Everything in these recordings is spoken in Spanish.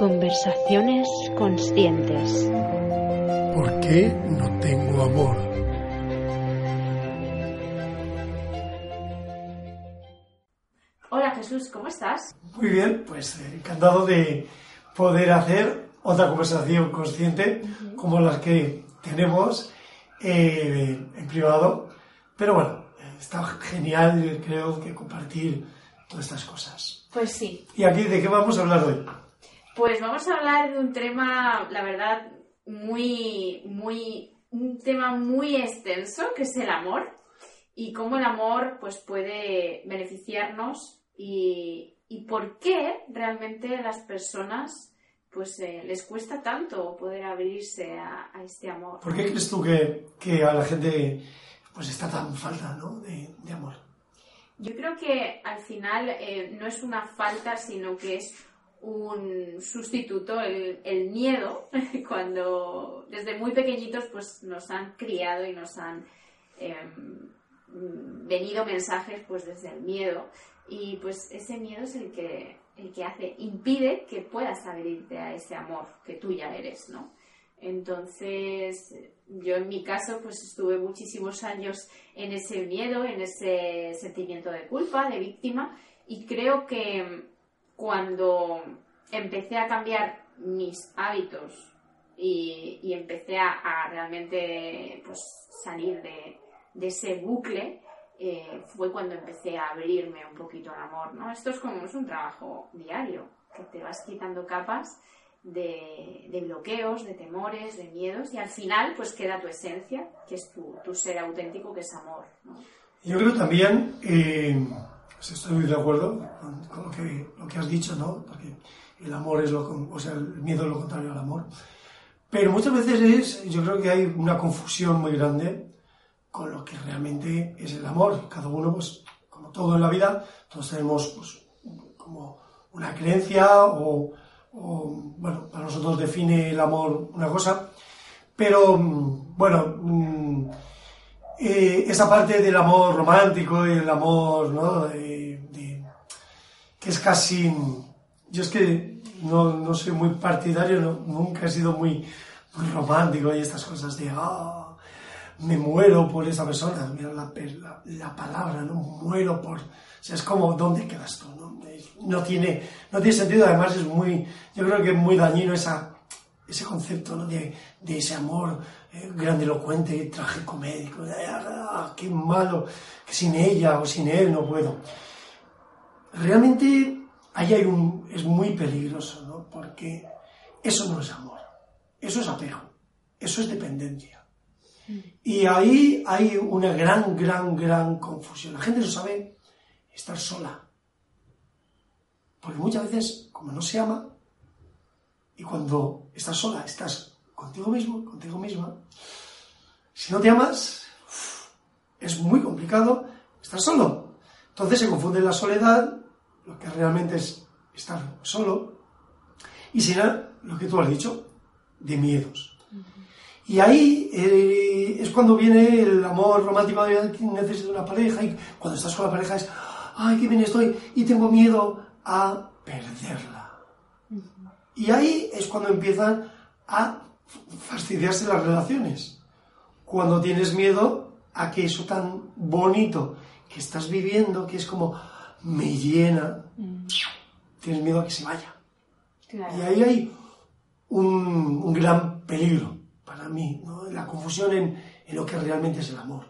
Conversaciones conscientes. ¿Por qué no tengo amor? Hola Jesús, ¿cómo estás? Muy bien, pues eh, encantado de poder hacer otra conversación consciente como las que tenemos eh, en privado. Pero bueno, está genial, creo, que compartir todas estas cosas. Pues sí. ¿Y aquí de qué vamos a hablar hoy? Pues vamos a hablar de un tema, la verdad, muy, muy, un tema muy extenso, que es el amor, y cómo el amor pues, puede beneficiarnos y, y por qué realmente las personas pues eh, les cuesta tanto poder abrirse a, a este amor. ¿Por qué crees tú que, que a la gente pues está tan falta ¿no? de, de amor? Yo creo que al final eh, no es una falta, sino que es un sustituto, el, el miedo, cuando desde muy pequeñitos pues nos han criado y nos han em, venido mensajes pues desde el miedo y pues ese miedo es el que, el que hace, impide que puedas abrirte a ese amor que tú ya eres, ¿no? Entonces, yo en mi caso, pues estuve muchísimos años en ese miedo, en ese sentimiento de culpa, de víctima, y creo que cuando empecé a cambiar mis hábitos y, empecé a, realmente pues, salir de, ese bucle, eh, fue cuando empecé a abrirme un poquito al amor, ¿no? Esto es como es un trabajo diario, que te vas quitando capas de, bloqueos, de temores, de miedos, y al final pues queda tu esencia, que es tu, ser auténtico, que es amor. Yo creo también, eh, pues estoy de acuerdo con, lo, que, lo, que, has dicho, ¿no? Porque el amor es lo, o sea, el miedo es lo contrario al amor. Pero muchas veces es, yo creo que hay una confusión muy grande con lo que realmente es el amor. Cada uno, pues, como todo en la vida, todos tenemos, pues, como una creencia o, o, bueno, para nosotros define el amor una cosa, pero, bueno, eh, esa parte del amor romántico y el amor, ¿no? Que es casi, yo es que no, no soy muy partidario, nunca he sido muy, romántico y estas cosas de, ah, me muero por esa persona, mira la, la, la, palabra, ¿no? Muero por... O sea, es como, ¿dónde quedas tú? No, no, tiene, no tiene sentido, además es muy, yo creo que es muy dañino esa, ese concepto ¿no? de, de ese amor eh, grandilocuente, trágico médico, ah, qué malo, que sin ella o sin él no puedo. Realmente ahí hay un, es muy peligroso, ¿no? Porque eso no es amor, eso es apego, eso es dependencia. Y ahí hay una gran, gran, gran confusión. La gente no sabe estar sola. Porque muchas veces, como no se ama, y cuando estás sola, estás contigo mismo, contigo misma, si no te amas, es muy complicado estar solo. Entonces se confunde la soledad, lo que realmente es estar solo, y será lo que tú has dicho, de miedos. Y ahí eh, es cuando viene el amor romántico de necesito una pareja y cuando estás con la pareja es, ay, qué bien estoy y tengo miedo a perderla. Y ahí es cuando empiezan a fastidiarse las relaciones. Cuando tienes miedo a que eso tan bonito que estás viviendo, que es como me llena, -huh. tienes miedo a que se vaya. Claro. Y ahí hay un, un gran peligro para mí, ¿no? la confusión en, en, lo que realmente es el amor.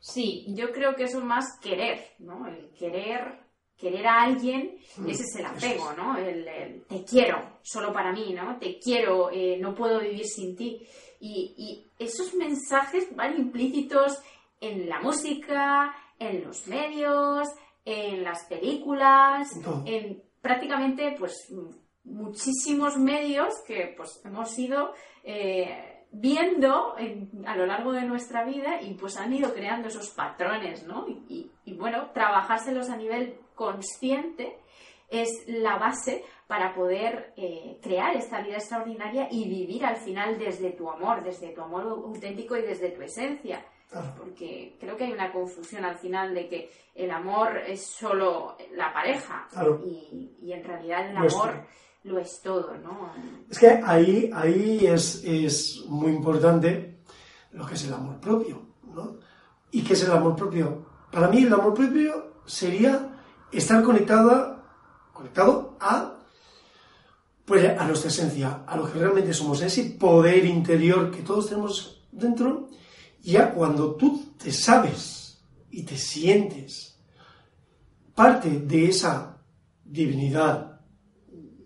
Sí, yo creo que eso es más querer, ¿no? El querer, querer a alguien, mm, ese es el apego, ¿no? El, el, te quiero, solo para mí, ¿no? Te quiero, eh, no puedo vivir sin ti. Y, y, esos mensajes van implícitos en la música, en los medios, en las películas, En prácticamente pues muchísimos medios que pues hemos ido eh, viendo en- a lo largo de nuestra vida y pues han ido creando esos patrones, ¿no? Y, y- y, bueno, trabajárselos a nivel consciente es la base para poder eh, crear esta vida extraordinaria y vivir al final desde tu amor, desde tu amor auténtico y desde tu esencia Claro. porque creo que hay una confusión al final de que el amor es solo la pareja Claro. y, y en realidad el amor lo es todo, ¿no? Es que ahí, ahí es, es muy importante lo que es el amor propio, ¿no? ¿Y qué es el amor propio? Para mí el amor propio sería estar conectada, conectado a, pues, a nuestra esencia, a lo que realmente somos, a ese poder interior que todos tenemos dentro. Ya cuando tú te sabes y te sientes parte de esa divinidad,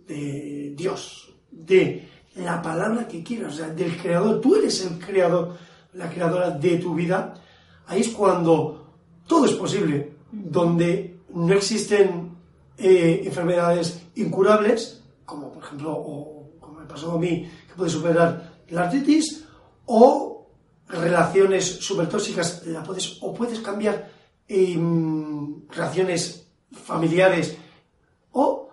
de Dios, de la palabra que quieras, o sea, del creador. Tú eres el creador, la creadora de tu vida. Ahí es cuando todo es posible, donde no existen eh, enfermedades incurables, como por ejemplo, o como me pasó a mí, que puede superar la artritis, o relaciones supertóxicas, la o puedes cambiar em, relaciones familiares, o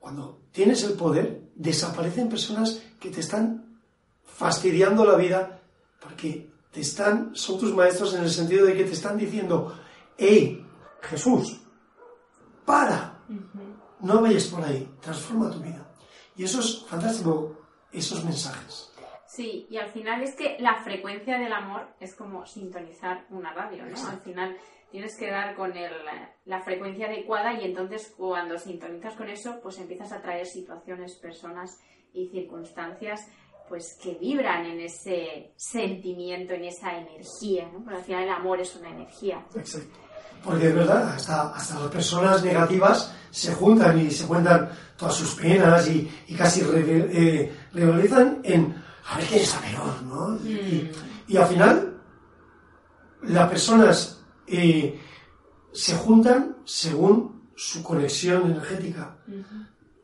cuando tienes el poder, desaparecen personas que te están fastidiando la vida porque te están, son tus maestros en el sentido de que te están diciendo, hey, Jesús, para, no vayas por ahí, transforma tu vida. Y eso es fantástico, esos mensajes. Sí, y al final es que la frecuencia del amor es como sintonizar una radio, ¿no? Exacto. Al final tienes que dar con el, la frecuencia adecuada y entonces cuando sintonizas con eso, pues empiezas a traer situaciones, personas y circunstancias pues que vibran en ese sentimiento, en esa energía, ¿no? Porque al final el amor es una energía. Exacto. Porque de verdad, hasta, hasta las personas negativas se juntan y se cuentan todas sus penas y, y casi re- eh, rivalizan en a ver quién está peor, ¿no? Y, y al final, las personas eh, se juntan según su conexión energética.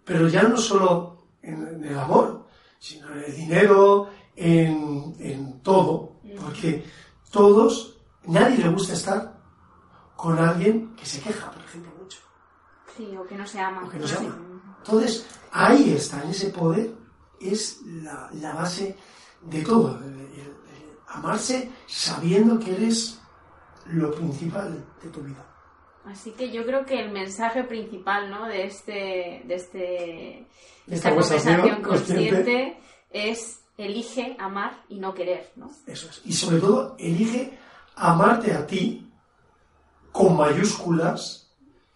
Pero ya no solo en, en el amor, sino en el dinero, en, en todo. Porque todos, nadie le gusta estar con alguien que se queja, por ejemplo, mucho. Sí, o que no se ama. O que no se ama. Entonces, ahí está, en ese poder, es la, la base de todo. el- el- el amarse sabiendo que eres lo principal de tu vida. Así que yo creo que el mensaje principal ¿no? de, este, de, este, de esta conversación consciente. consciente es elige amar y no querer. ¿no? Eso es. Y sobre todo, elige amarte a ti con mayúsculas,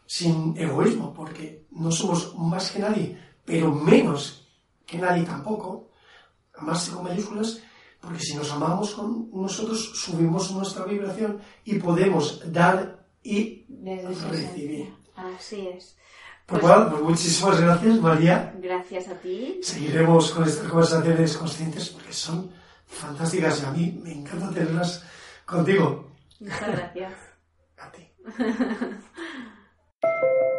sin egoísmo, porque no somos más que nadie, pero menos que nadie tampoco. Amarse con mayúsculas, porque si nos amamos con nosotros, subimos nuestra vibración y podemos dar y recibir. Así es. Pues, Pues- bueno, pues muchísimas gracias, María. Gracias a ti. Seguiremos con estas conversaciones conscientes porque son fantásticas y a mí me encanta tenerlas contigo. Muchas gracias. A ti.